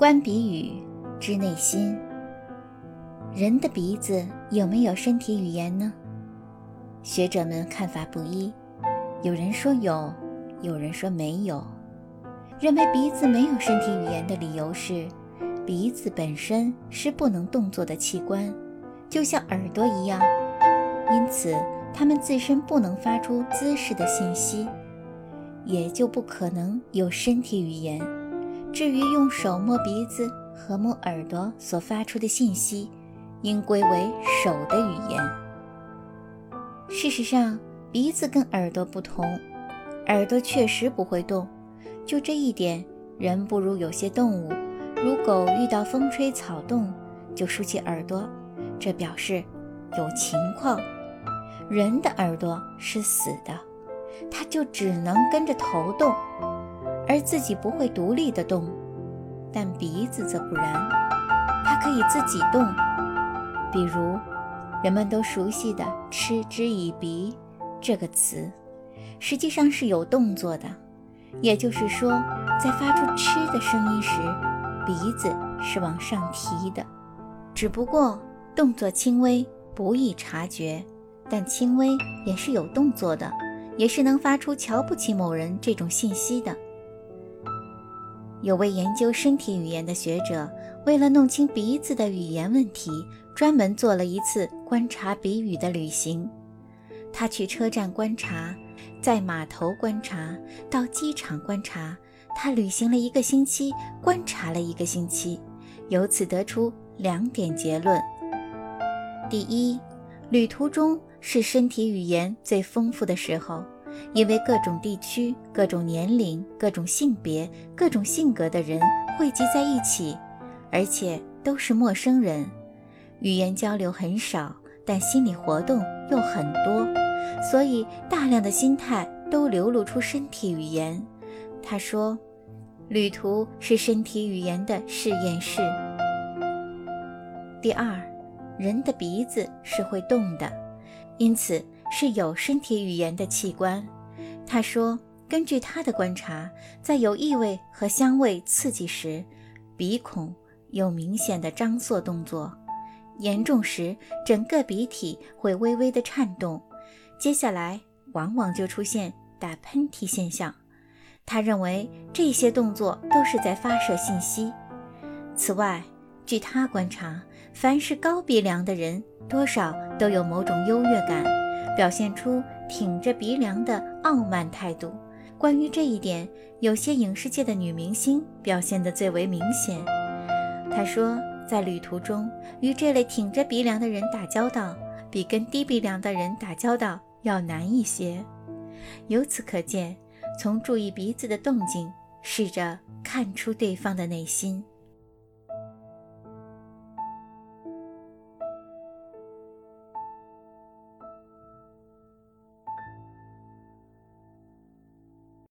观鼻语知内心。人的鼻子有没有身体语言呢？学者们看法不一，有人说有，有人说没有。认为鼻子没有身体语言的理由是，鼻子本身是不能动作的器官，就像耳朵一样，因此它们自身不能发出姿势的信息，也就不可能有身体语言。至于用手摸鼻子和摸耳朵所发出的信息，应归为手的语言。事实上，鼻子跟耳朵不同，耳朵确实不会动。就这一点，人不如有些动物，如狗遇到风吹草动就竖起耳朵，这表示有情况。人的耳朵是死的，它就只能跟着头动，而自己不会独立的动。但鼻子则不然，它可以自己动。比如，人们都熟悉的“嗤之以鼻”这个词，实际上是有动作的。也就是说，在发出“嗤”的声音时，鼻子是往上提的，只不过动作轻微，不易察觉，但轻微也是有动作的，也是能发出瞧不起某人这种信息的。有位研究身体语言的学者，为了弄清鼻子的语言问题，专门做了一次观察鼻语的旅行。他去车站观察。在码头观察，到机场观察，他旅行了一个星期，观察了一个星期，由此得出两点结论：第一，旅途中是身体语言最丰富的时候，因为各种地区、各种年龄、各种性别、各种性格的人汇集在一起，而且都是陌生人，语言交流很少，但心理活动又很多。所以，大量的心态都流露出身体语言。他说：“旅途是身体语言的试验室。”第二，人的鼻子是会动的，因此是有身体语言的器官。他说：“根据他的观察，在有异味和香味刺激时，鼻孔有明显的张缩动作，严重时，整个鼻体会微微的颤动。”接下来往往就出现打喷嚏现象。他认为这些动作都是在发射信息。此外，据他观察，凡是高鼻梁的人，多少都有某种优越感，表现出挺着鼻梁的傲慢态度。关于这一点，有些影视界的女明星表现得最为明显。他说，在旅途中与这类挺着鼻梁的人打交道，比跟低鼻梁的人打交道。要难一些，由此可见，从注意鼻子的动静，试着看出对方的内心。